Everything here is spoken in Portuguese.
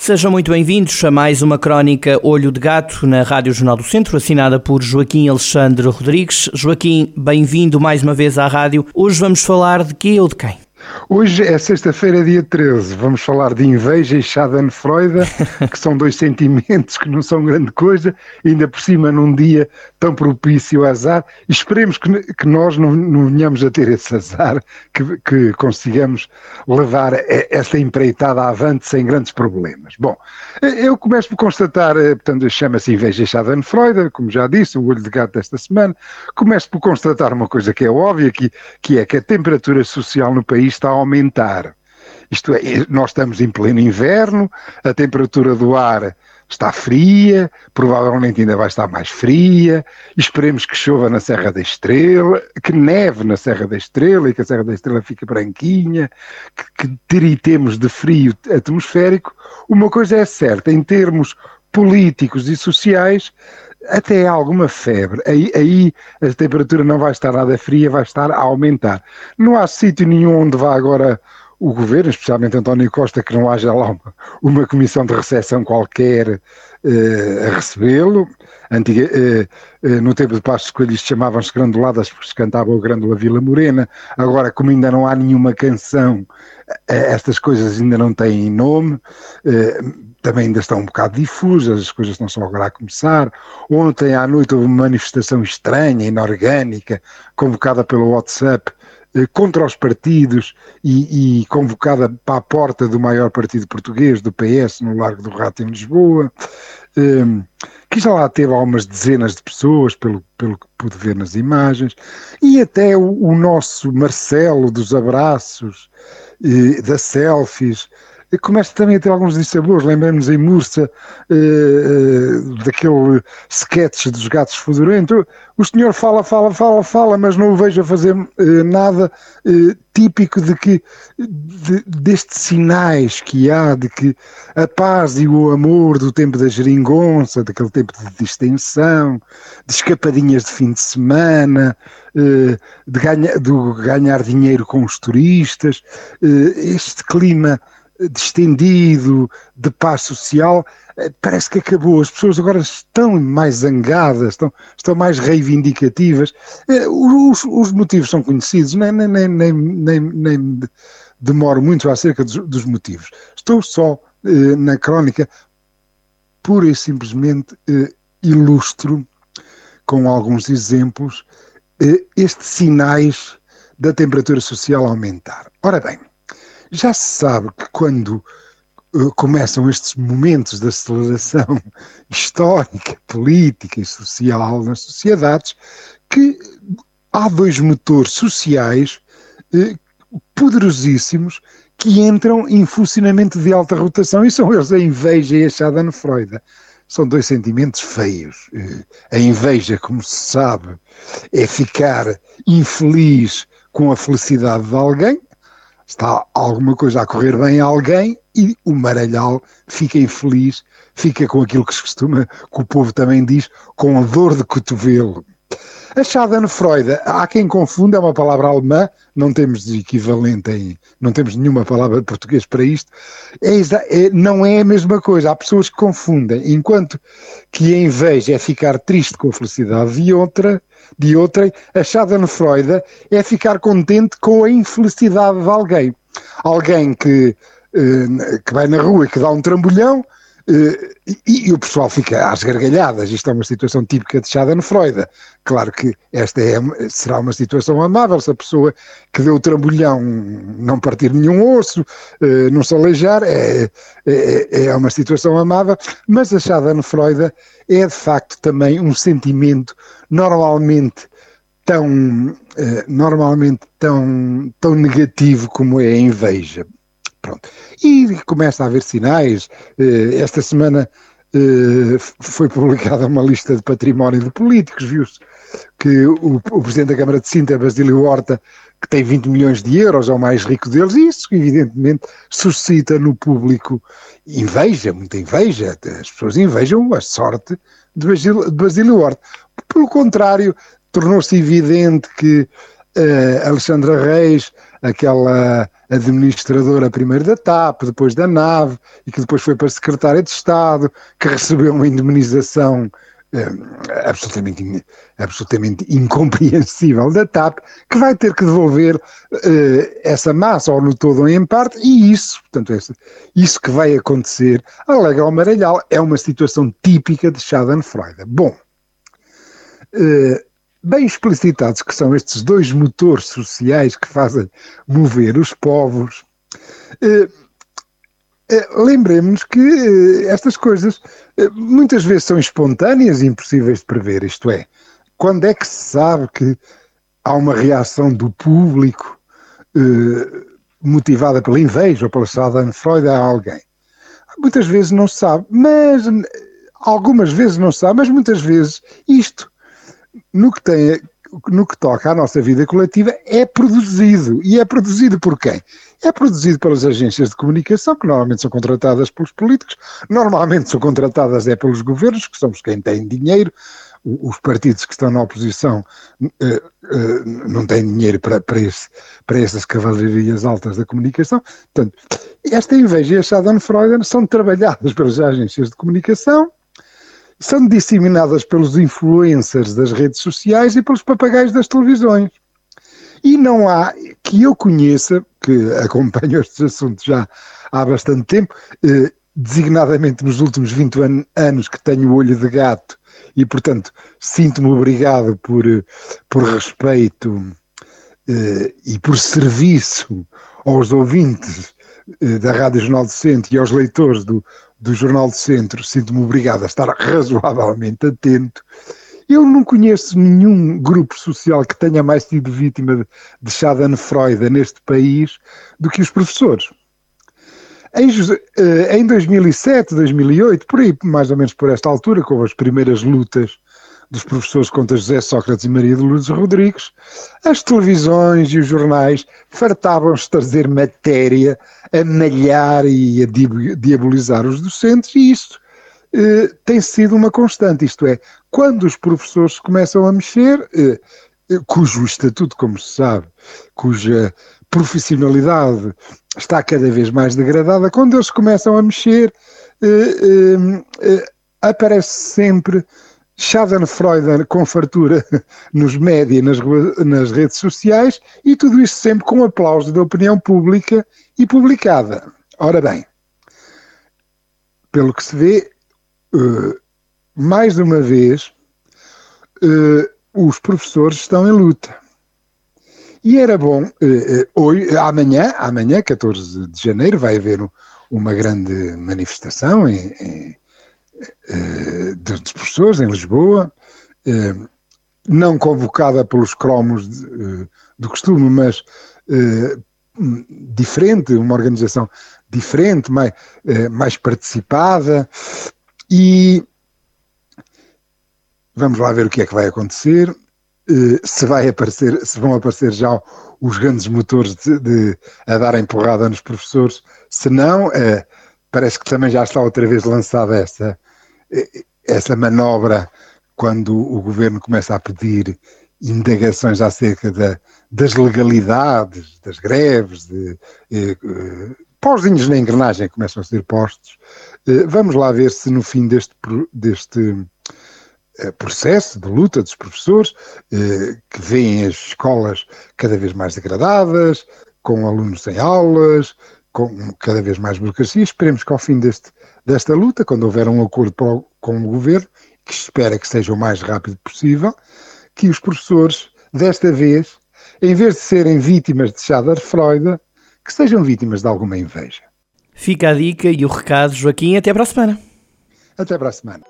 Sejam muito bem-vindos a mais uma crónica Olho de Gato na Rádio Jornal do Centro, assinada por Joaquim Alexandre Rodrigues. Joaquim, bem-vindo mais uma vez à rádio. Hoje vamos falar de quê ou de quem? Hoje é sexta-feira, dia 13. Vamos falar de inveja e Schadenfreude, que são dois sentimentos que não são grande coisa, ainda por cima num dia tão propício ao azar. Esperemos que, que nós não, não venhamos a ter esse azar, que, que consigamos levar esta empreitada avante sem grandes problemas. Bom, eu começo por constatar, eh, portanto, chama-se inveja e Schadenfreude, como já disse, o olho de gato desta semana. Começo por constatar uma coisa que é óbvia, que, que é que a temperatura social no país está a aumentar. Isto é, nós estamos em pleno inverno, a temperatura do ar está fria, provavelmente ainda vai estar mais fria, esperemos que chova na Serra da Estrela, que neve na Serra da Estrela e que a Serra da Estrela fique branquinha, que, que tiritemos de frio atmosférico. Uma coisa é certa, em termos políticos e sociais, até alguma febre. Aí, aí, a temperatura não vai estar nada fria, vai estar a aumentar. Não há sítio nenhum onde vá agora o governo, especialmente António Costa, que não haja lá uma, uma comissão de recepção qualquer eh, a recebê-lo. Eh, eh, no tempo de Passos Coelho chamavam-se granduladas porque se cantava o Grândola Vila Morena. Agora, como ainda não há nenhuma canção, estas coisas ainda não têm nome também ainda estão um bocado difusas, as coisas não são agora a começar. Ontem à noite houve uma manifestação estranha, inorgânica, convocada pelo WhatsApp eh, contra os partidos e, e, convocada para a porta do maior partido português, do PS, no Largo do Rato, em Lisboa, eh, que já lá teve algumas dezenas de pessoas, pelo, pelo que pude ver nas imagens, e até o, o nosso Marcelo dos abraços, eh, das selfies, começa também a ter alguns dissabores. Lembramos em Mursa uh, uh, daquele sketch dos gatos fedorentos. O senhor fala, fala, fala, fala, mas não o vejo a fazer uh, nada típico de que de, destes sinais que há de que a paz e o amor do tempo da geringonça, daquele tempo de distensão, de escapadinhas de fim de semana, de, ganha, de ganhar dinheiro com os turistas, este clima distendido, de paz social, eh, parece que acabou. As pessoas agora estão mais zangadas, estão, estão mais reivindicativas. Eh, os, os motivos são conhecidos, nem, nem, nem, nem, nem demoro muito acerca dos, dos motivos. Estou só eh, na crónica, pura e simplesmente eh, ilustro, com alguns exemplos, eh, estes sinais da temperatura social aumentar. Ora bem, já se sabe que quando uh, começam estes momentos de aceleração histórica, política e social nas sociedades, que há dois motores sociais uh, poderosíssimos que entram em funcionamento de alta rotação e são eles a inveja e a Schadenfreude. São dois sentimentos feios. Uh, a inveja, como se sabe, é ficar infeliz com a felicidade de alguém, está alguma coisa a correr bem a alguém e o maralhau fica infeliz, fica com aquilo que se costuma, que o povo também diz, com a dor de cotovelo. A Schadenfreude, há quem confunda, é uma palavra alemã, não temos equivalente em, não temos nenhuma palavra de português para isto, é, é, não é a mesma coisa, há pessoas que confundem, enquanto que a inveja é ficar triste com a felicidade de outra, de outrem, a Schadenfreude é ficar contente com a infelicidade de alguém. Alguém que, eh, que vai na rua e que dá um trambolhão, e, e, o pessoal fica às gargalhadas. Isto é uma situação típica de Schadenfreude. Claro que esta é, será uma situação amável se a pessoa que deu o trambolhão não partir nenhum osso, eh, não se aleijar, é, é, é uma situação amável, mas a Schadenfreude é de facto também um sentimento normalmente tão, eh, normalmente tão, tão negativo como é a inveja. Pronto. E começa a haver sinais. Eh, esta semana eh, foi publicada uma lista de património de políticos, viu-se que o, Presidente da Câmara de Sintra, Basílio Horta, que tem 20 milhões de euros, é o mais rico deles, e isso evidentemente suscita no público inveja, muita inveja, as pessoas invejam a sorte de Basílio, de Basílio Horta. Pelo contrário, tornou-se evidente que uh, Alexandra Reis, aquela administradora primeiro da TAP, depois da NAV, e que depois foi para secretária de Estado, que recebeu uma indemnização uh, absolutamente, absolutamente incompreensível da TAP, que vai ter que devolver uh, essa massa, ou no todo ou em parte, e isso, portanto, esse, isso que vai acontecer, alega o Maralhal, é uma situação típica de Schadenfreude. Bom, uh, bem explicitados que são estes dois motores sociais que fazem mover os povos, eh, eh, lembremos que eh, estas coisas muitas vezes são espontâneas e impossíveis de prever, isto é, quando é que se sabe que há uma reação do público motivada pela inveja ou pela Schadenfreude a alguém? Muitas vezes não se sabe, mas algumas vezes não se sabe, mas muitas vezes isto no que tem no que toca à nossa vida coletiva é produzido. E é produzido por quem? É produzido pelas agências de comunicação, que normalmente são contratadas pelos políticos, normalmente são contratadas é pelos governos, que são os quem têm dinheiro, os partidos que estão na oposição uh, uh, não têm dinheiro para, para, esse, para essas cavalarias altas da comunicação. Portanto, esta inveja e a Schadenfreude são trabalhadas pelas agências de comunicação, são disseminadas pelos influencers das redes sociais e pelos papagaios das televisões. E não há, que eu conheça, que acompanho estes assuntos já há bastante tempo, eh, designadamente nos últimos 20 an anos que tenho o olho de gato e, portanto, sinto-me obrigado por, por respeito eh, e por serviço aos ouvintes da Rádio Jornal do Centro e aos leitores do, do Jornal do Centro, sinto-me obrigado a estar razoavelmente atento. Eu não conheço nenhum grupo social que tenha mais sido vítima de, de Schadenfreude neste país do que os professores. Em, eh, em 2007, 2008, por aí, mais ou menos por esta altura, com as primeiras lutas dos professores contra José Sócrates e Maria de Lourdes Rodrigues, as televisões e os jornais fartavam-se de trazer matéria a malhar e a diabolizar os docentes, e isso eh, tem sido uma constante, isto é, quando os professores começam a mexer, eh, eh cujo estatuto, como se sabe, cuja profissionalidade está cada vez mais degradada, quando eles começam a mexer, eh, eh, eh aparece sempre Schadenfreude com fartura nos média, nas, nas redes sociais e tudo isto sempre com aplauso da opinião pública e publicada. Ora bem, pelo que se vê, uh, mais uma vez, uh, os professores estão em luta. E era bom, uh, hoje, amanhã, amanhã, 14 de janeiro, vai haver um, uma grande manifestação em, em eh, das professores em Lisboa, eh, não convocada pelos cromos eh, do costume, mas diferente, uma organização diferente, mais, mais participada e vamos lá ver o que é que vai acontecer. Se, vai aparecer, se vão aparecer já os grandes motores de, de a darem porrada nos professores, se não, parece que também já está outra vez lançada essa, essa manobra, quando o governo começa a pedir indagações acerca da, das legalidades, das greves, de, eh, pauzinhos na engrenagem começam a ser postos. Eh, vamos lá ver se no fim deste, deste eh, processo de luta dos professores, eh, que veem as escolas cada vez mais degradadas, com alunos sem aulas, com cada vez mais burocracia. Esperemos que ao fim deste, desta luta, quando houver um acordo o, com o governo, que espera que seja o mais rápido possível, que os professores, desta vez, em vez de serem vítimas de Schadenfreude, que sejam vítimas de alguma inveja. Fica a dica e o recado, Joaquim. Até para a semana. Até para a semana.